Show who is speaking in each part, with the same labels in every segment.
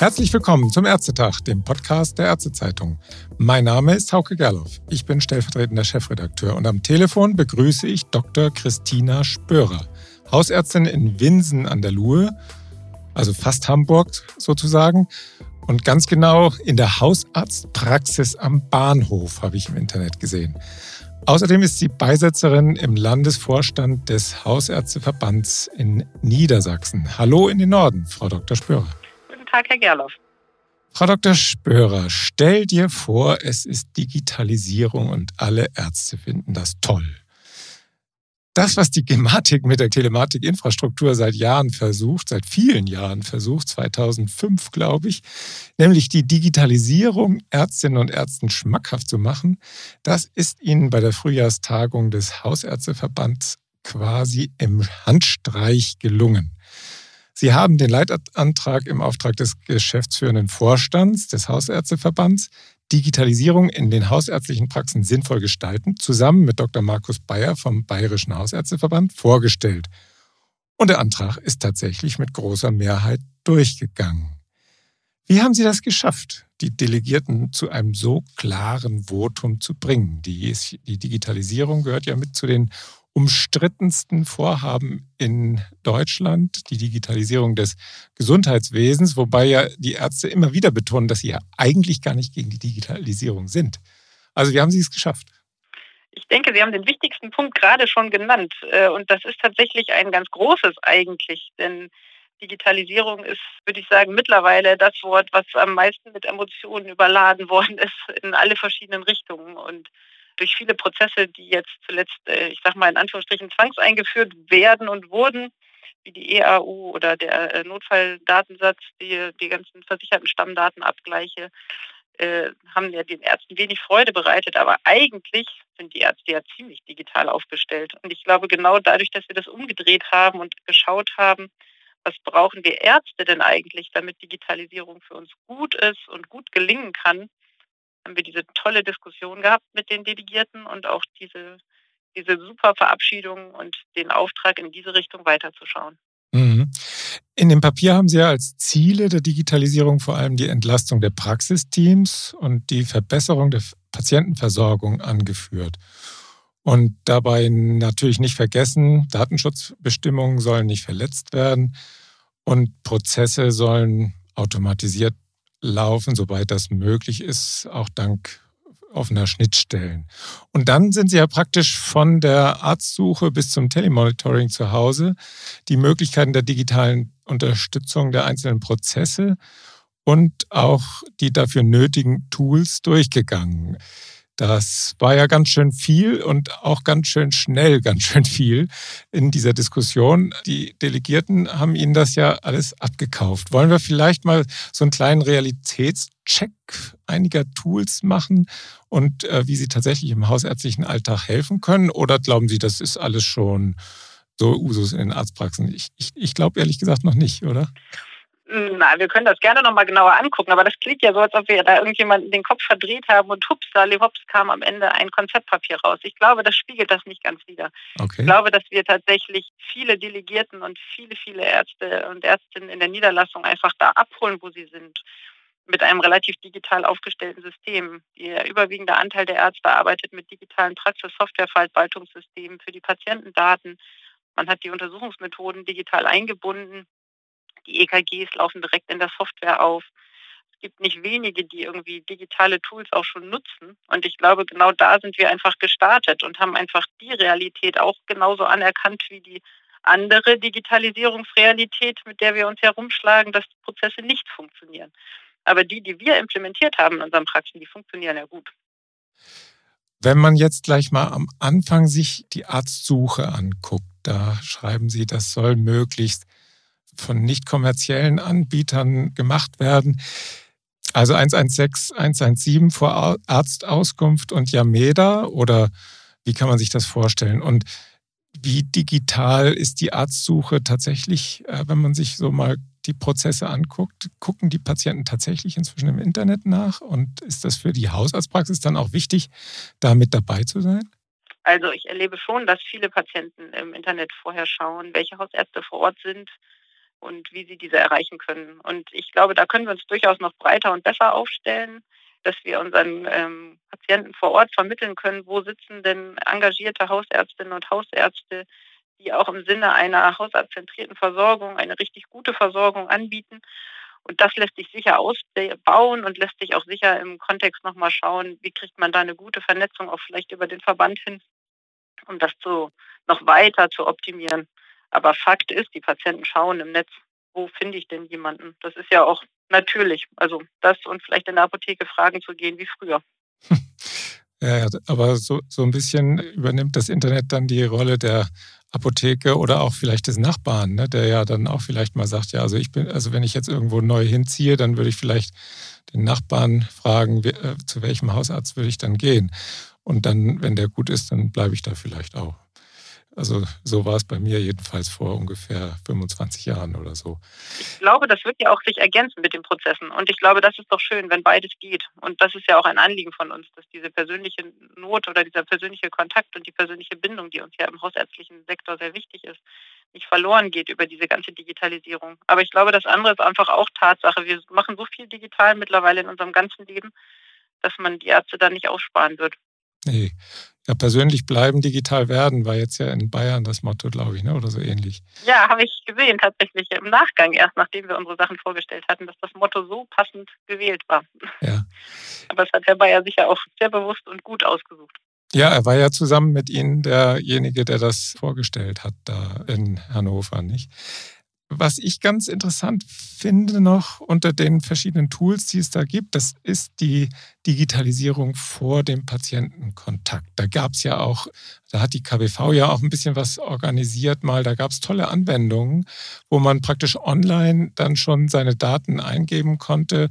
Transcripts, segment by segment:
Speaker 1: Herzlich willkommen zum Ärztetag, dem Podcast der Ärztezeitung. Mein Name ist Hauke Gerloff. Ich bin stellvertretender Chefredakteur und am Telefon begrüße ich Dr. Christina Spörer, Hausärztin in Winsen an der Luhe, also fast Hamburg sozusagen. Und ganz genau in der Hausarztpraxis am Bahnhof habe ich im Internet gesehen. Außerdem ist sie Beisetzerin im Landesvorstand des Hausärzteverbands in Niedersachsen. Hallo in den Norden, Frau Dr. Spörer.
Speaker 2: Tag, Herr Gerloff.
Speaker 1: Frau Dr. Spörer, stell dir vor, es ist Digitalisierung und alle Ärzte finden das toll das, was die Gematik mit der Telematikinfrastruktur seit Jahren versucht, seit vielen Jahren versucht, 2005 glaube ich, nämlich die Digitalisierung Ärztinnen und Ärzten schmackhaft zu machen, das ist ihnen bei der Frühjahrstagung des Hausärzteverbands quasi im Handstreich gelungen. Sie haben den Leitantrag im Auftrag des geschäftsführenden Vorstands des Hausärzteverbands Digitalisierung in den hausärztlichen Praxen sinnvoll gestalten, zusammen mit Dr. Markus Bayer vom Bayerischen Hausärzteverband vorgestellt. Und der Antrag ist tatsächlich mit großer Mehrheit durchgegangen. Wie haben Sie das geschafft, die Delegierten zu einem so klaren Votum zu bringen? Die, die Digitalisierung gehört ja mit zu den umstrittensten Vorhaben in Deutschland, die Digitalisierung des Gesundheitswesens, wobei ja die Ärzte immer wieder betonen, dass sie ja eigentlich gar nicht gegen die Digitalisierung sind. Also wie haben Sie es geschafft?
Speaker 2: Ich denke, Sie haben den wichtigsten Punkt gerade schon genannt. Äh, und das ist tatsächlich ein ganz großes eigentlich. Denn Digitalisierung ist, würde ich sagen, mittlerweile das Wort, was am meisten mit Emotionen überladen worden ist in alle verschiedenen Richtungen. Und durch viele Prozesse, die jetzt zuletzt, äh, ich sage mal in Anführungsstrichen, zwangseingeführt werden und wurden, wie die EAU oder der äh, Notfalldatensatz, die, die ganzen versicherten Stammdatenabgleiche, äh, haben ja den Ärzten wenig Freude bereitet. Aber eigentlich sind die Ärzte ja ziemlich digital aufgestellt. Und ich glaube, genau dadurch, dass wir das umgedreht haben und geschaut haben, was brauchen wir Ärzte denn eigentlich, damit Digitalisierung für uns gut ist und gut gelingen kann, haben wir diese tolle Diskussion gehabt mit den Delegierten und auch diese, diese super Verabschiedung und den Auftrag in diese Richtung weiterzuschauen.
Speaker 1: Mhm. In dem Papier haben Sie ja als Ziele der Digitalisierung vor allem die Entlastung der Praxisteams und die Verbesserung der Patientenversorgung angeführt. Und dabei natürlich nicht vergessen, Datenschutzbestimmungen sollen nicht verletzt werden und Prozesse sollen automatisiert laufen, soweit das möglich ist, auch dank offener Schnittstellen. Und dann sind Sie ja praktisch von der Arztsuche bis zum Telemonitoring zu Hause, die Möglichkeiten der digitalen Unterstützung der einzelnen Prozesse und auch die dafür nötigen Tools durchgegangen. Das war ja ganz schön viel und auch ganz schön schnell, ganz schön viel in dieser Diskussion. Die Delegierten haben Ihnen das ja alles abgekauft. Wollen wir vielleicht mal so einen kleinen Realitätscheck einiger Tools machen und äh, wie sie tatsächlich im hausärztlichen Alltag helfen können? Oder glauben Sie, das ist alles schon so Usus in den Arztpraxen? Ich, ich, ich glaube ehrlich gesagt noch nicht, oder?
Speaker 2: Na, wir können das gerne nochmal genauer angucken, aber das klingt ja so, als ob wir da irgendjemanden den Kopf verdreht haben und hups, da hops kam am Ende ein Konzeptpapier raus. Ich glaube, das spiegelt das nicht ganz wider. Okay. Ich glaube, dass wir tatsächlich viele Delegierten und viele, viele Ärzte und Ärztinnen in der Niederlassung einfach da abholen, wo sie sind mit einem relativ digital aufgestellten System. Der überwiegende Anteil der Ärzte arbeitet mit digitalen Praxis-Software-Verwaltungssystemen für die Patientendaten. Man hat die Untersuchungsmethoden digital eingebunden. Die EKGs laufen direkt in der Software auf. Es gibt nicht wenige, die irgendwie digitale Tools auch schon nutzen. Und ich glaube, genau da sind wir einfach gestartet und haben einfach die Realität auch genauso anerkannt wie die andere Digitalisierungsrealität, mit der wir uns herumschlagen, dass Prozesse nicht funktionieren. Aber die, die wir implementiert haben in unseren Praxen, die funktionieren ja gut.
Speaker 1: Wenn man jetzt gleich mal am Anfang sich die Arztsuche anguckt, da schreiben Sie, das soll möglichst von nicht kommerziellen Anbietern gemacht werden. Also 116, 117 vor Arztauskunft und Yameda oder wie kann man sich das vorstellen? Und wie digital ist die Arztsuche tatsächlich, äh, wenn man sich so mal die Prozesse anguckt? Gucken die Patienten tatsächlich inzwischen im Internet nach? Und ist das für die Hausarztpraxis dann auch wichtig, da mit dabei zu sein?
Speaker 2: Also ich erlebe schon, dass viele Patienten im Internet vorher schauen, welche Hausärzte vor Ort sind, und wie sie diese erreichen können. Und ich glaube, da können wir uns durchaus noch breiter und besser aufstellen, dass wir unseren ähm, Patienten vor Ort vermitteln können, wo sitzen denn engagierte Hausärztinnen und Hausärzte, die auch im Sinne einer hausarztzentrierten Versorgung eine richtig gute Versorgung anbieten. Und das lässt sich sicher ausbauen und lässt sich auch sicher im Kontext nochmal schauen, wie kriegt man da eine gute Vernetzung auch vielleicht über den Verband hin, um das zu, noch weiter zu optimieren. Aber Fakt ist, die Patienten schauen im Netz, wo finde ich denn jemanden? Das ist ja auch natürlich. Also das und vielleicht in der Apotheke fragen zu gehen wie früher.
Speaker 1: Ja, aber so, so ein bisschen übernimmt das Internet dann die Rolle der Apotheke oder auch vielleicht des Nachbarn, ne, der ja dann auch vielleicht mal sagt, ja, also ich bin, also wenn ich jetzt irgendwo neu hinziehe, dann würde ich vielleicht den Nachbarn fragen, äh, zu welchem Hausarzt würde ich dann gehen. Und dann, wenn der gut ist, dann bleibe ich da vielleicht auch. Also so war es bei mir jedenfalls vor ungefähr 25 Jahren oder so.
Speaker 2: Ich glaube, das wird ja auch sich ergänzen mit den Prozessen. Und ich glaube, das ist doch schön, wenn beides geht. Und das ist ja auch ein Anliegen von uns, dass diese persönliche Not oder dieser persönliche Kontakt und die persönliche Bindung, die uns ja im hausärztlichen Sektor sehr wichtig ist, nicht verloren geht über diese ganze Digitalisierung. Aber ich glaube, das andere ist einfach auch Tatsache. Wir machen so viel digital mittlerweile in unserem ganzen Leben, dass man die Ärzte dann nicht aussparen wird.
Speaker 1: Nee. Ja, persönlich bleiben, digital werden, war jetzt ja in Bayern das Motto, glaube ich, ne? oder so ähnlich.
Speaker 2: Ja, habe ich gesehen, tatsächlich im Nachgang erst, nachdem wir unsere Sachen vorgestellt hatten, dass das Motto so passend gewählt war.
Speaker 1: Ja.
Speaker 2: Aber es hat Herr Bayer sicher auch sehr bewusst und gut ausgesucht.
Speaker 1: Ja, er war ja zusammen mit Ihnen derjenige, der das vorgestellt hat da in Hannover, nicht? Was ich ganz interessant finde noch unter den verschiedenen Tools, die es da gibt, das ist die Digitalisierung vor dem Patientenkontakt. Da gab es ja auch, da hat die KBV ja auch ein bisschen was organisiert mal, da gab es tolle Anwendungen, wo man praktisch online dann schon seine Daten eingeben konnte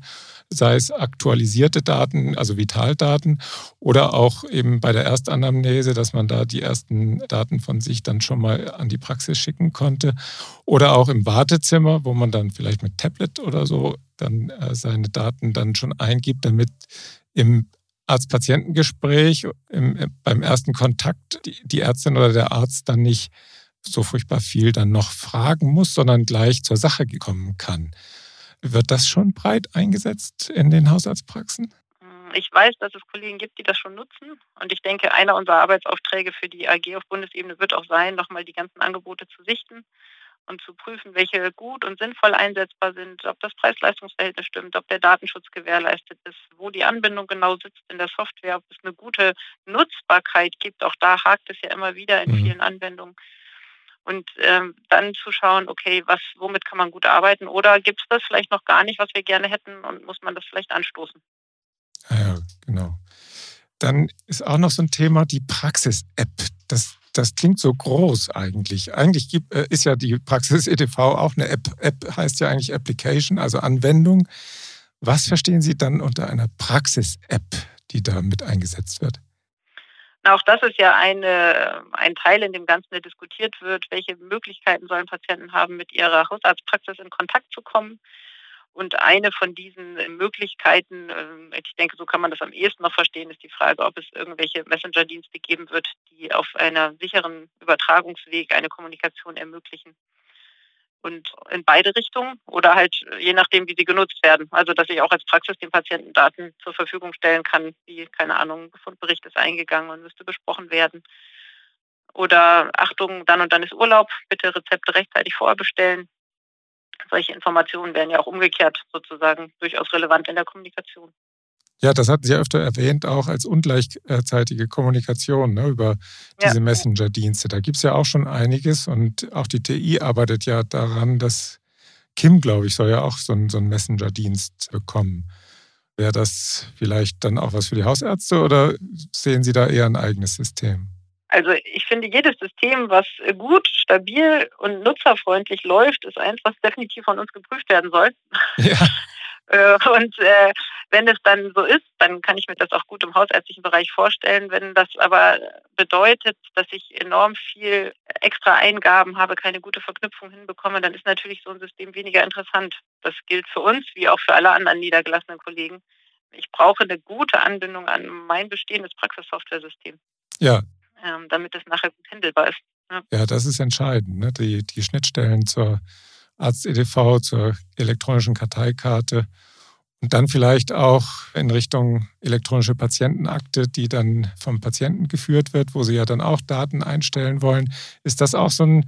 Speaker 1: sei es aktualisierte Daten, also Vitaldaten oder auch eben bei der Erstanamnese, dass man da die ersten Daten von sich dann schon mal an die Praxis schicken konnte oder auch im Wartezimmer, wo man dann vielleicht mit Tablet oder so dann äh, seine Daten dann schon eingibt, damit im Arzt-Patientengespräch beim ersten Kontakt die, die Ärztin oder der Arzt dann nicht so furchtbar viel dann noch fragen muss, sondern gleich zur Sache kommen kann. Wird das schon breit eingesetzt in den Hausarztpraxen?
Speaker 2: Hm, ich weiß, dass es Kollegen gibt, die das schon nutzen. Und ich denke, einer unserer Arbeitsaufträge für die AG auf Bundesebene wird auch sein, nochmal die ganzen Angebote zu sichten und zu prüfen, welche gut und sinnvoll einsetzbar sind, ob das Preis-Leistungs-Verhältnis stimmt, ob der Datenschutz gewährleistet ist, wo die Anbindung genau sitzt in der Software, ob es eine gute Nutzbarkeit gibt. Auch da hakt es ja immer wieder in mhm. vielen Anwendungen und ähm, dann zu schauen, okay, was, womit kann man gut arbeiten oder gibt es das vielleicht noch gar nicht, was wir gerne hätten und muss man das vielleicht anstoßen?
Speaker 1: Ja, ja genau. Dann ist auch noch so ein Thema die Praxis-App. Das, das klingt so groß eigentlich. Eigentlich gibt, äh, ist ja die Praxis ETV auch eine App. App heißt ja eigentlich Application, also Anwendung. Was verstehen Sie dann unter einer Praxis-App, die da mit eingesetzt wird?
Speaker 2: Auch das ist ja eine, ein Teil, in dem Ganzen der diskutiert wird. Welche Möglichkeiten sollen Patienten haben, mit ihrer Hausarztpraxis in Kontakt zu kommen? Und eine von diesen Möglichkeiten, ähm, ich denke, so kann man das am ehesten noch verstehen, ist die Frage, ob es irgendwelche Messenger-Dienste geben wird, die auf einer sicheren Übertragungsweg eine Kommunikation ermöglichen und in beide Richtungen oder halt je nachdem, wie sie genutzt werden. Also dass ich auch als Praxis den Patienten Daten zur Verfügung stellen kann, wie, keine Ahnung, Befundbericht ist eingegangen und müsste besprochen werden. Oder Achtung, dann und dann ist Urlaub, bitte Rezepte rechtzeitig vorbestellen. Solche Informationen werden ja auch umgekehrt sozusagen durchaus relevant in der Kommunikation.
Speaker 1: Ja, das hatten Sie öfter erwähnt, auch als ungleichzeitige Kommunikation ne, über diese ja. Messenger-Dienste. Da gibt es ja auch schon einiges und auch die TI arbeitet ja daran, dass Kim, glaube ich, soll ja auch so einen, so einen Messenger-Dienst bekommen. Wäre das vielleicht dann auch was für die Hausärzte oder sehen Sie da eher ein eigenes System?
Speaker 2: Also ich finde, jedes System, was gut, stabil und nutzerfreundlich läuft, ist eins, was definitiv von uns geprüft werden soll. Ja. Äh, und äh, wenn es dann so ist, dann kann ich mir das auch gut im hausärztlichen Bereich vorstellen. Wenn das aber bedeutet, dass ich enorm viel extra Eingaben habe, keine gute Verknüpfung hinbekomme, dann ist natürlich so ein System weniger interessant. Das gilt für uns wie auch für alle anderen niedergelassenen Kollegen. Ich brauche eine gute Anbindung an mein bestehendes Praxissoftware-System.
Speaker 1: Ja.
Speaker 2: Ähm, damit es nachher gut handelbar ist.
Speaker 1: Ja, ja das ist entscheidend. Ne? Die, die Schnittstellen zur Arzt-EDV zur elektronischen Karteikarte und dann vielleicht auch in Richtung elektronische Patientenakte, die dann vom Patienten geführt wird, wo Sie ja dann auch Daten einstellen wollen. Ist das auch so ein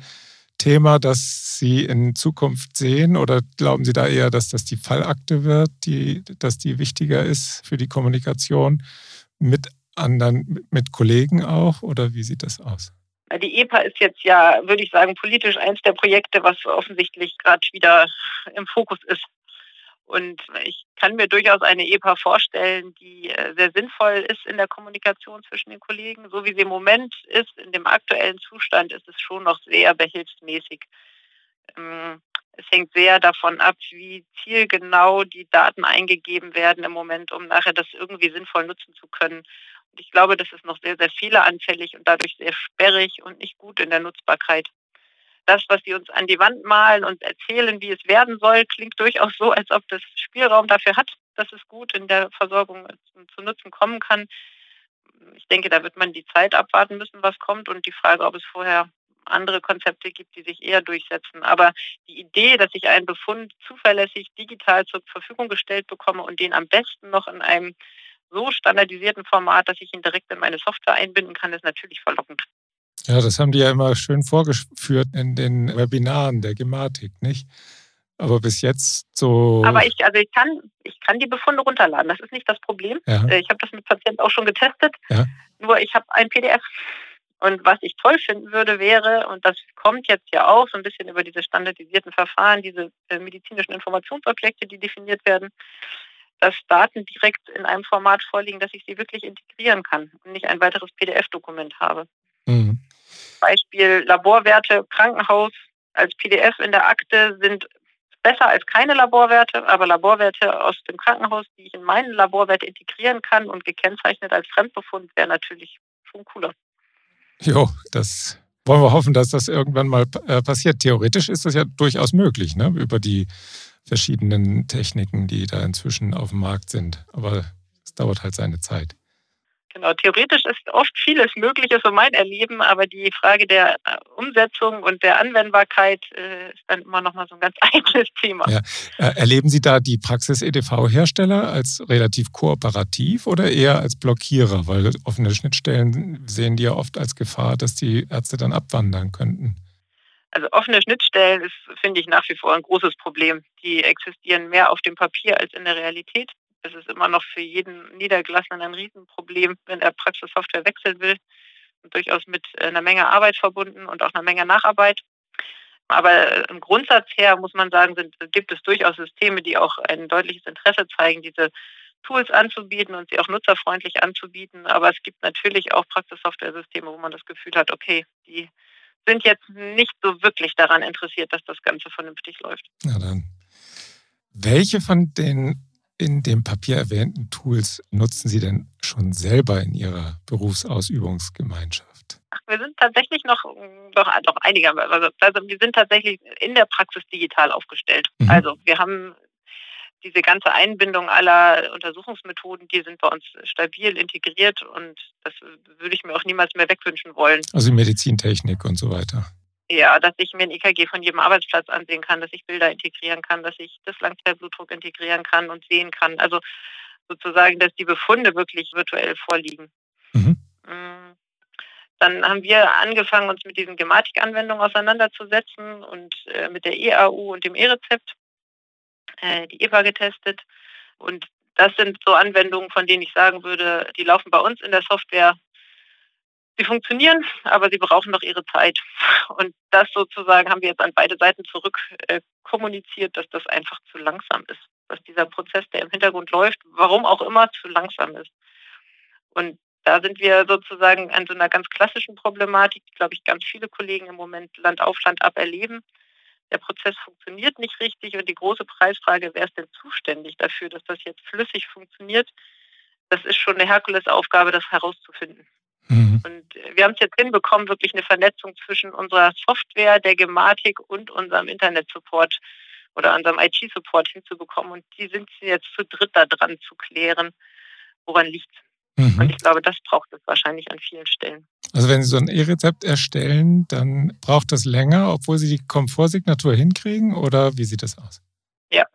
Speaker 1: Thema, das Sie in Zukunft sehen oder glauben Sie da eher, dass das die Fallakte wird, die, dass die wichtiger ist für die Kommunikation mit anderen, mit Kollegen auch oder wie sieht das aus?
Speaker 2: Die EPA ist jetzt ja, würde ich sagen, politisch eins der Projekte, was offensichtlich gerade wieder im Fokus ist. Und ich kann mir durchaus eine EPA vorstellen, die äh, sehr sinnvoll ist in der Kommunikation zwischen den Kollegen. So wie sie im Moment ist, in dem aktuellen Zustand, ist es schon noch sehr behilfsmäßig. Ähm, es hängt sehr davon ab, wie zielgenau die Daten eingegeben werden im Moment, um nachher das irgendwie sinnvoll nutzen zu können. Ich glaube, das ist noch sehr, sehr fehleranfällig und dadurch sehr sperrig und nicht gut in der Nutzbarkeit. Das, was sie uns an die Wand malen und erzählen, wie es werden soll, klingt durchaus so, als ob das Spielraum dafür hat, dass es gut in der Versorgung zu Nutzen kommen kann. Ich denke, da wird man die Zeit abwarten müssen, was kommt und die Frage, ob es vorher andere Konzepte gibt, die sich eher durchsetzen. Aber die Idee, dass ich einen Befund zuverlässig digital zur Verfügung gestellt bekomme und den am besten noch in einem so standardisierten Format, dass ich ihn direkt in meine Software einbinden kann, ist natürlich verlockend.
Speaker 1: Ja, das haben die ja immer schön vorgeführt in den Webinaren der Gematik, nicht? Aber bis jetzt so.
Speaker 2: Aber ich, also ich kann, ich kann die Befunde runterladen. Das ist nicht das Problem. Ja. Äh, ich habe das mit Patienten auch schon getestet. Ja. Nur ich habe ein PDF. Und was ich toll finden würde, wäre, und das kommt jetzt ja auch so ein bisschen über diese standardisierten Verfahren, diese äh, medizinischen Informationsobjekte, die definiert werden, dass Daten direkt in einem Format vorliegen, dass ich sie wirklich integrieren kann und nicht ein weiteres PDF-Dokument habe. Mhm. Beispiel Laborwerte Krankenhaus als PDF in der Akte sind besser als keine Laborwerte, aber Laborwerte aus dem Krankenhaus, die ich in meinen Laborwert integrieren kann und gekennzeichnet als Fremdbefund, wäre natürlich schon cooler.
Speaker 1: Jo, das wollen wir hoffen, dass das irgendwann mal äh, passiert. Theoretisch ist das ja durchaus möglich, ne? über die verschiedenen Techniken, die da inzwischen auf dem Markt sind. Aber es dauert halt seine Zeit.
Speaker 2: Genau, theoretisch ist oft vieles möglich, ist so mein Erleben, aber die Frage der äh, Umsetzung und der Anwendbarkeit äh, ist dann immer noch mal so ein ganz eigenes Thema.
Speaker 1: Ja. Äh, erleben Sie da die Praxis-EDV-Hersteller als relativ kooperativ oder eher als Blockierer? Weil offene Schnittstellen sehen die ja oft als Gefahr, dass die Ärzte dann abwandern könnten.
Speaker 2: Also offene Schnittstellen ist, finde ich, nach wie vor ein großes Problem. Die existieren mehr auf dem Papier als in der Realität. Es ist immer noch für jeden Niedergelassenen ein Riesenproblem, wenn er Praxissoftware wechseln will. Und durchaus mit einer Menge Arbeit verbunden und auch einer Menge Nacharbeit. Aber im Grundsatz her muss man sagen, sind, gibt es durchaus Systeme, die auch ein deutliches Interesse zeigen, diese Tools anzubieten und sie auch nutzerfreundlich anzubieten. Aber es gibt natürlich auch Praxissoftware-Systeme, wo man das Gefühl hat, okay, die sind jetzt nicht so wirklich daran interessiert, dass das Ganze vernünftig läuft.
Speaker 1: Ja, dann. Welche von den in dem Papier erwähnten Tools nutzen Sie denn schon selber in Ihrer Berufsausübungsgemeinschaft?
Speaker 2: Ach, wir sind tatsächlich noch, doch, doch einige, also, also wir sind tatsächlich in der Praxis digital aufgestellt. Mhm. Also wir haben diese ganze Einbindung aller Untersuchungsmethoden, die sind bei uns stabil integriert und das würde ich mir auch niemals mehr wegwünschen wollen.
Speaker 1: Also Medizintechnik und so weiter.
Speaker 2: Ja, dass ich mir ein EKG von jedem Arbeitsplatz ansehen kann, dass ich Bilder integrieren kann, dass ich das Langzeitblutdruck integrieren kann und sehen kann. Also sozusagen, dass die Befunde wirklich virtuell vorliegen. Mhm. Mm. Dann haben wir angefangen, uns mit diesen Gematik-Anwendungen auseinanderzusetzen und äh, mit der EAU und dem E-Rezept äh, die EPA getestet. Und das sind so Anwendungen, von denen ich sagen würde, die laufen bei uns in der Software. Sie funktionieren, aber sie brauchen noch ihre Zeit. Und das sozusagen haben wir jetzt an beide Seiten zurück äh, kommuniziert, dass das einfach zu langsam ist. Dass dieser Prozess, der im Hintergrund läuft, warum auch immer, zu langsam ist. Und da sind wir sozusagen an so einer ganz klassischen Problematik, die, glaube ich, ganz viele Kollegen im Moment Land auf Land ab erleben der Prozess funktioniert nicht richtig und die große Preisfrage, wer ist denn zuständig dafür, dass das jetzt flüssig funktioniert, das ist schon eine Herkulesaufgabe, das herauszufinden. Mhm. Und wir haben es jetzt hinbekommen, wirklich eine Vernetzung zwischen unserer Software, der Gematik und unserem Internet-Support oder unserem IT-Support hinzubekommen. Und die sind jetzt zu dritt da dran zu klären, woran liegt Mhm. Und ich glaube, das braucht es wahrscheinlich an vielen Stellen.
Speaker 1: Also wenn Sie so ein E-Rezept erstellen, dann braucht das länger, obwohl Sie die Komfortsignatur hinkriegen oder wie sieht das aus?
Speaker 2: Ja,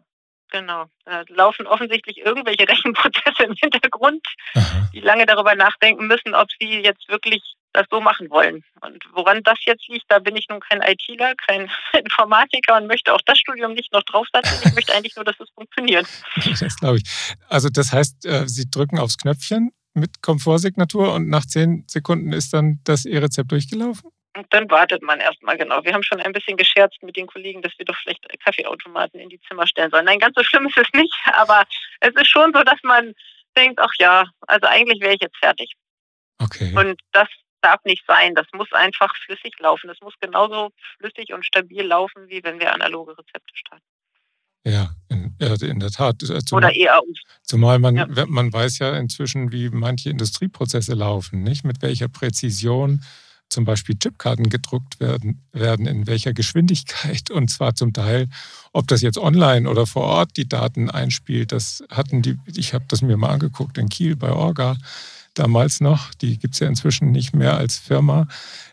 Speaker 2: genau. Da laufen offensichtlich irgendwelche Rechenprozesse im Hintergrund, Aha. die lange darüber nachdenken müssen, ob sie jetzt wirklich das so machen wollen. Und woran das jetzt liegt, da bin ich nun kein ITler, kein Informatiker und möchte auch das Studium nicht noch draufsetzen. Ich möchte eigentlich nur, dass es funktioniert.
Speaker 1: Das glaube ich. Also das heißt, äh, Sie drücken aufs Knöpfchen mit Komfortsignatur und nach zehn Sekunden ist dann das E-Rezept durchgelaufen?
Speaker 2: Und dann wartet man erstmal genau. Wir haben schon ein bisschen gescherzt mit den Kollegen, dass wir doch vielleicht Kaffeeautomaten in die Zimmer stellen sollen. Nein, ganz so schlimm ist es nicht, aber es ist schon so, dass man denkt, ach ja, also eigentlich wäre ich jetzt fertig.
Speaker 1: Okay.
Speaker 2: Und das darf nicht sein. Das muss einfach flüssig laufen. Das muss genauso flüssig und stabil laufen, wie wenn wir analoge Rezepte starten.
Speaker 1: Ja, in, in der Tat.
Speaker 2: Zumal, Oder eher
Speaker 1: Zumal man, ja. man weiß ja inzwischen, wie manche Industrieprozesse laufen, nicht? Mit welcher Präzision zum Beispiel Chipkarten gedruckt werden, werden, in welcher Geschwindigkeit und zwar zum Teil, ob das jetzt online oder vor Ort die Daten einspielt, das hatten die, ich habe das mir mal angeguckt in Kiel bei Orga damals noch, die gibt es ja inzwischen nicht mehr als Firma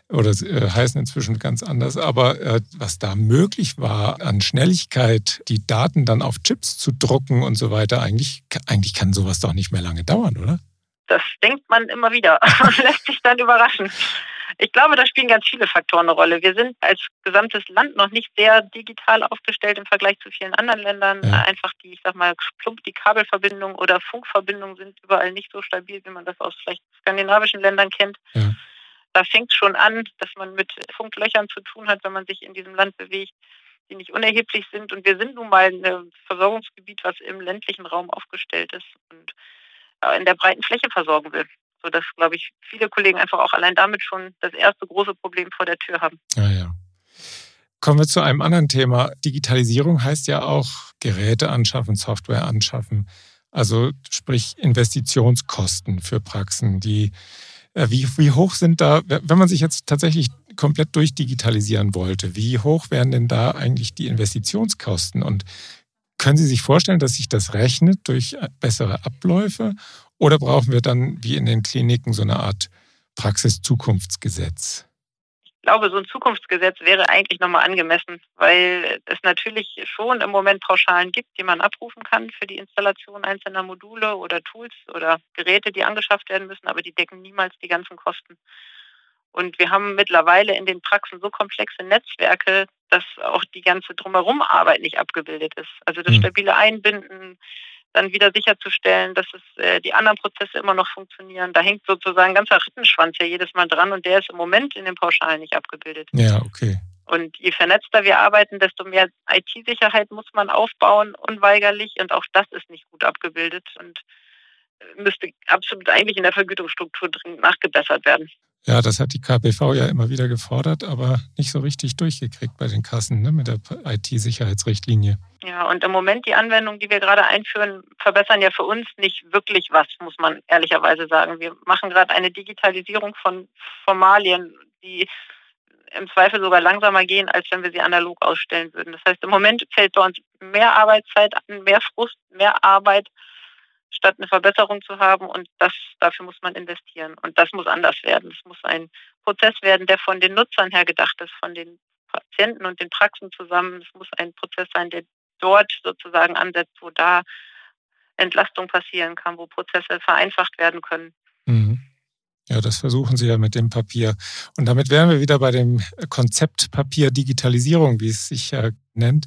Speaker 1: oder äh, heißen inzwischen ganz anders, aber äh, was da möglich war an Schnelligkeit, die Daten dann auf Chips zu drucken und so weiter, eigentlich, eigentlich kann sowas doch nicht mehr lange dauern, oder?
Speaker 2: Das denkt man immer wieder und lässt sich dann überraschen. Ich glaube, da spielen ganz viele Faktoren eine Rolle. Wir sind als gesamtes Land noch nicht sehr digital aufgestellt im Vergleich zu vielen anderen Ländern. Ja. Einfach die, ich sag mal, plump die Kabelverbindungen oder Funkverbindungen sind überall nicht so stabil, wie man das aus vielleicht skandinavischen Ländern kennt. Ja da fängt es schon an, dass man mit Funklöchern zu tun hat, wenn man sich in diesem Land bewegt, die nicht unerheblich sind. Und wir sind nun mal ein Versorgungsgebiet, was im ländlichen Raum aufgestellt ist und äh, in der breiten Fläche versorgen will. Sodass, glaube ich, viele Kollegen einfach auch allein damit schon das erste große Problem vor der Tür haben.
Speaker 1: Ja, ja. Kommen wir zu einem anderen Thema. Digitalisierung heißt ja auch Geräte anschaffen, Software anschaffen. Also sprich Investitionskosten für Praxen, die äh, wie, wie hoch sind da, wenn man sich jetzt tatsächlich komplett durchdigitalisieren wollte, wie hoch wären denn da eigentlich die Investitionskosten? Und können Sie sich vorstellen, dass sich das rechnet durch äh, bessere Abläufe? Oder brauchen wir dann wie in den Kliniken so eine Art Praxiszukunftsgesetz?
Speaker 2: glaube, so ein Zukunftsgesetz wäre eigentlich nochmal angemessen, weil es natürlich schon im Moment Pauschalen gibt, die man abrufen kann für die Installation einzelner Module oder Tools oder Geräte, die angeschafft werden müssen, aber die decken niemals die ganzen Kosten. Und wir haben mittlerweile in den Praxen so komplexe Netzwerke, dass auch die ganze drumherum Arbeit nicht abgebildet ist. Also das hm. stabile Einbinden, dann wieder sicherzustellen, dass es äh, die anderen Prozesse immer noch funktionieren. Da hängt sozusagen ein ganzer Rittenschwanz ja jedes Mal dran und der ist im Moment in den Pauschalen nicht abgebildet.
Speaker 1: Ja, okay.
Speaker 2: Und je vernetzter wir arbeiten, desto mehr IT-Sicherheit muss man aufbauen, unweigerlich. Und auch das ist nicht gut abgebildet und äh, müsste absolut eigentlich in der Vergütungsstruktur dringend nachgebessert werden.
Speaker 1: Ja, das hat die KPV ja immer wieder gefordert, aber nicht so richtig durchgekriegt bei den Kassen ne, mit der IT-Sicherheitsrichtlinie.
Speaker 2: Ja, und im Moment die Anwendungen, die wir gerade einführen, verbessern ja für uns nicht wirklich was, muss man ehrlicherweise sagen. Wir machen gerade eine Digitalisierung von Formalien, die im Zweifel sogar langsamer gehen, als wenn wir sie analog ausstellen würden. Das heißt, im Moment fällt bei uns mehr Arbeitszeit an, mehr Frust, mehr Arbeit statt eine Verbesserung zu haben. Und das, dafür muss man investieren. Und das muss anders werden. Es muss ein Prozess werden, der von den Nutzern her gedacht ist, von den Patienten und den Praxen zusammen. Es muss ein Prozess sein, der dort sozusagen ansetzt, wo da Entlastung passieren kann, wo Prozesse vereinfacht werden können.
Speaker 1: Mhm. Ja, das versuchen Sie ja mit dem Papier. Und damit wären wir wieder bei dem Konzept Papier Digitalisierung, wie es sich ja nennt.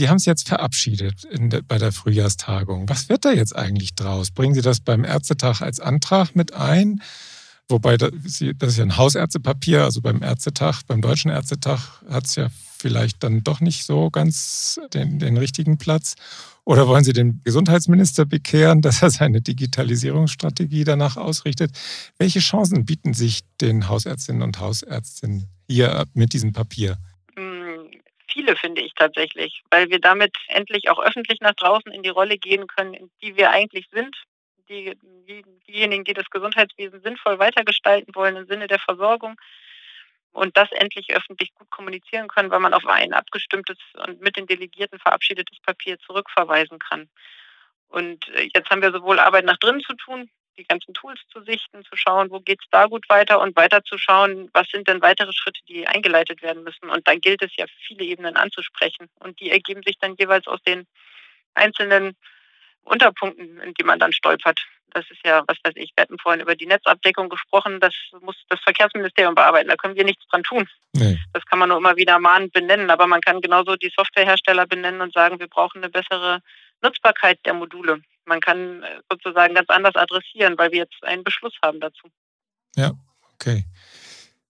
Speaker 1: Sie haben es jetzt verabschiedet de, bei der Frühjahrstagung. Was wird da jetzt eigentlich draus? Bringen Sie das beim Ärztetag als Antrag mit ein? Wobei das, ist ja ein Hausärztepapier, also beim Ärztetag, beim Deutschen Ärztetag hat es ja vielleicht dann doch nicht so ganz den, den richtigen Platz. Oder wollen Sie den Gesundheitsminister bekehren, dass er seine Digitalisierungsstrategie danach ausrichtet? Welche Chancen bieten sich den Hausärztinnen und Hausärztinnen hier mit diesem Papier?
Speaker 2: Viele, finde ich tatsächlich, weil wir damit endlich auch öffentlich nach draußen in die Rolle gehen können, die wir eigentlich sind. Die, die, diejenigen, die das Gesundheitswesen sinnvoll weitergestalten wollen im Sinne der Versorgung und das endlich öffentlich gut kommunizieren können, weil man auf ein abgestimmtes und mit den Delegierten verabschiedetes Papier zurückverweisen kann. Und äh, jetzt haben wir sowohl Arbeit nach drinnen zu tun, die ganzen Tools zu sichten, zu schauen, wo geht es da gut weiter und weiter zu schauen, was sind denn weitere Schritte, die eingeleitet werden müssen. Und dann gilt es ja, viele Ebenen anzusprechen. Und die ergeben sich dann jeweils aus den einzelnen Unterpunkten, in die man dann stolpert. Das ist ja, was weiß ich, wir hatten vorhin über die Netzabdeckung gesprochen, das muss das Verkehrsministerium bearbeiten, da können wir nichts dran tun. Nee. Das kann man nur immer wieder mahnend benennen, aber man kann genauso die Softwarehersteller benennen und sagen, wir brauchen eine bessere Nutzbarkeit der Module. Man kann äh, sozusagen ganz anders adressieren, weil wir jetzt einen Beschluss haben dazu.
Speaker 1: Ja, okay.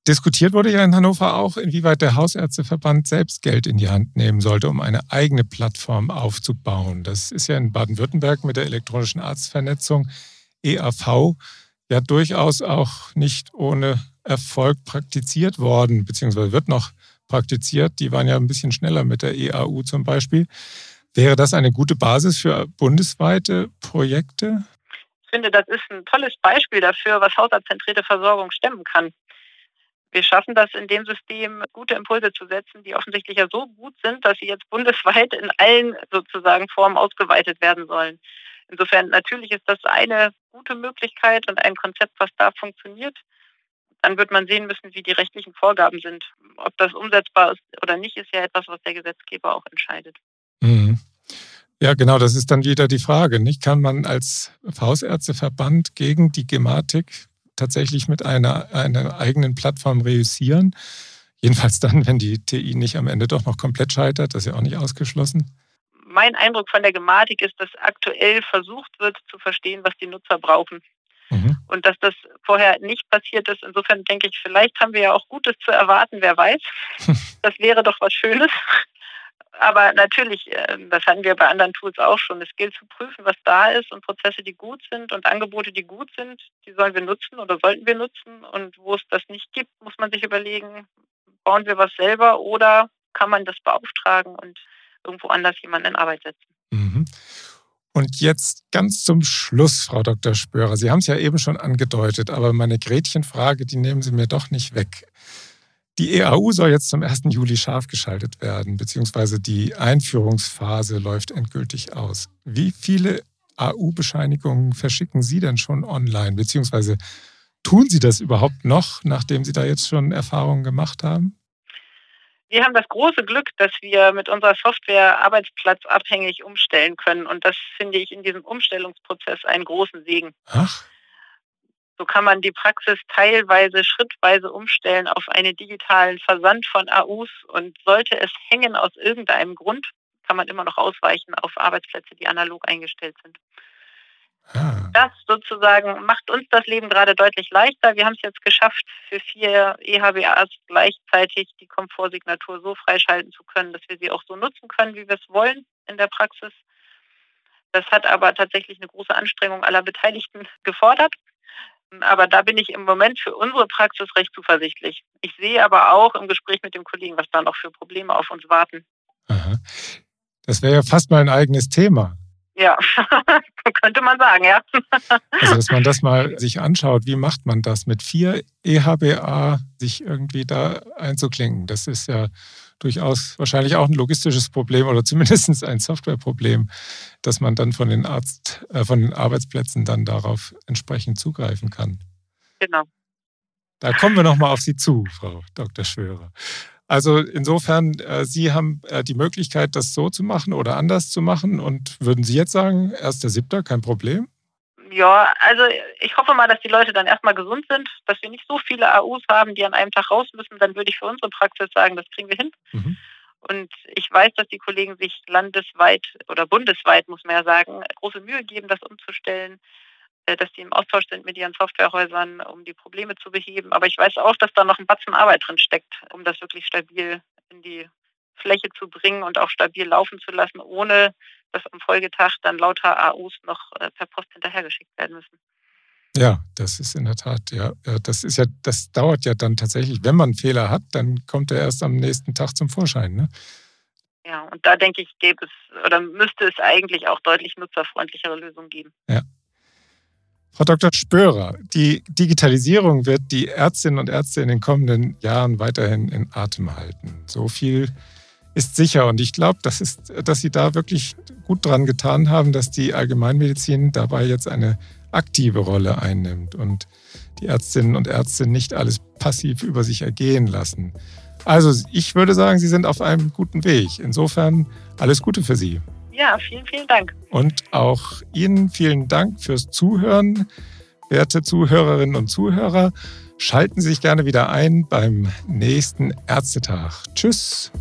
Speaker 1: Diskutiert wurde ja in Hannover auch, inwieweit der Hausärzteverband selbst Geld in die Hand nehmen sollte, um eine eigene Plattform aufzubauen. Das ist ja in Baden-Württemberg mit der elektronischen Arztvernetzung EAV ja durchaus auch nicht ohne Erfolg praktiziert worden, beziehungsweise wird noch praktiziert. Die waren ja ein bisschen schneller mit der EAU zum Beispiel. Wäre das eine gute Basis für bundesweite Projekte?
Speaker 2: Ich finde, das ist ein tolles Beispiel dafür, was hausarztzentrierte Versorgung stemmen kann wir schaffen das in dem System, gute Impulse zu setzen, die offensichtlich ja so gut sind, dass sie jetzt bundesweit in allen sozusagen Formen ausgeweitet werden sollen. Insofern natürlich ist das eine gute Möglichkeit und ein Konzept, was da funktioniert. Dann wird man sehen müssen, wie die rechtlichen Vorgaben sind. Ob das umsetzbar ist oder nicht, ist ja etwas, was der Gesetzgeber auch entscheidet.
Speaker 1: Mhm. Ja, genau, das ist dann wieder die Frage. Nicht? Kann man als Hausärzteverband gegen die Gematik tatsächlich mit einer, einer eigenen Plattform reüssieren. Jedenfalls dann, wenn die TI nicht am Ende doch noch komplett scheitert, das ist ja auch nicht ausgeschlossen.
Speaker 2: Mein Eindruck von der Gematik ist, dass aktuell versucht wird zu verstehen, was die Nutzer brauchen. Mhm. Und dass das vorher nicht passiert ist. Insofern denke ich, vielleicht haben wir ja auch Gutes zu erwarten, wer weiß. Das wäre doch was Schönes. Aber natürlich, ähm, das hatten wir bei anderen Tools auch schon. Es gilt zu prüfen, was da ist und Prozesse, die gut sind und Angebote, die gut sind, die sollen wir nutzen oder sollten wir nutzen. Und wo es das nicht gibt, muss man sich überlegen, bauen wir was selber oder kann man das beauftragen und irgendwo anders jemanden in Arbeit setzen. Mhm.
Speaker 1: Und jetzt ganz zum Schluss, Frau Dr. Spörer. Sie haben es ja eben schon angedeutet, aber meine Gretchenfrage, die nehmen Sie mir doch nicht weg. Die EAU soll jetzt zum 1. Juli scharf geschaltet werden, beziehungsweise die Einführungsphase läuft endgültig aus. Wie viele AU-Bescheinigungen verschicken Sie denn schon online, beziehungsweise tun Sie das überhaupt noch, nachdem Sie da jetzt schon Erfahrungen gemacht haben?
Speaker 2: Wir haben das große Glück, dass wir mit unserer Software arbeitsplatzabhängig umstellen können. Und das finde ich in diesem Umstellungsprozess einen großen Segen. Ach. So kann man die Praxis teilweise, schrittweise umstellen auf einen digitalen Versand von AUs und sollte es hängen aus irgendeinem Grund, kann man immer noch ausweichen auf Arbeitsplätze, die analog eingestellt sind. Ah. Das sozusagen macht uns das Leben gerade deutlich leichter. Wir haben es jetzt geschafft, für vier EHBAs gleichzeitig die Komfortsignatur so freischalten zu können, dass wir sie auch so nutzen können, wie wir es wollen in der Praxis. Das hat aber tatsächlich eine große Anstrengung aller Beteiligten gefordert. Aber da bin ich im Moment für unsere Praxis recht zuversichtlich. Ich sehe aber auch im Gespräch mit dem Kollegen, was da noch für Probleme auf uns warten. Aha.
Speaker 1: Das wäre ja fast mal ein eigenes Thema.
Speaker 2: Ja, könnte man sagen, ja.
Speaker 1: also, dass man das mal sich anschaut, wie macht man das mit vier EHBA, sich irgendwie da einzuklinken. Das ist ja durchaus wahrscheinlich auch ein logistisches Problem oder zumindest ein Softwareproblem, dass man dann von den, Arzt, äh, von den Arbeitsplätzen dann darauf entsprechend zugreifen kann.
Speaker 2: Genau.
Speaker 1: Da kommen wir nochmal auf Sie zu, Frau Dr. Schwörer. Also insofern, äh, Sie haben äh, die Möglichkeit, das so zu machen oder anders zu machen. Und würden Sie jetzt sagen, 1.7. kein Problem?
Speaker 2: Ja, also ich hoffe mal, dass die Leute dann erstmal gesund sind, dass wir nicht so viele AUs haben, die an einem Tag raus müssen. Dann würde ich für unsere Praxis sagen, das kriegen wir hin. Mhm. Und ich weiß, dass die Kollegen sich landesweit oder bundesweit, muss man ja sagen, große Mühe geben, das umzustellen, äh, dass sie im Austausch sind mit ihren Softwarehäusern, um die Probleme zu beheben. Aber ich weiß auch, dass da noch ein Batzen Arbeit drin steckt, um das wirklich stabil in die Fläche zu bringen und auch stabil laufen zu lassen, ohne dass am Folgetag dann lauter AUs noch äh, per Post hinterhergeschickt werden müssen.
Speaker 1: Ja, das ist in der Tat, ja, das ist ja, das dauert ja dann tatsächlich, wenn man Fehler hat, dann kommt er erst am nächsten Tag zum Vorschein, ne?
Speaker 2: Ja, und da denke ich, gäbe es oder müsste es eigentlich auch deutlich nutzerfreundlichere Lösungen geben.
Speaker 1: Ja. Frau Dr. Spörer, die Digitalisierung wird die Ärztinnen und Ärzte in den kommenden Jahren weiterhin in Atem halten. So viel ist sicher. Und ich glaube, das ist, dass Sie da wirklich gut dran getan haben, dass die Allgemeinmedizin dabei jetzt eine aktive Rolle einnimmt und die Ärztinnen und Ärzte nicht alles passiv über sich ergehen lassen. Also ich würde sagen, Sie sind auf einem guten Weg. Insofern alles Gute für Sie.
Speaker 2: Ja, vielen, vielen Dank.
Speaker 1: Und auch Ihnen vielen Dank fürs Zuhören, werte Zuhörerinnen und Zuhörer. Schalten Sie sich gerne wieder ein beim nächsten Ärztetag. Tschüss.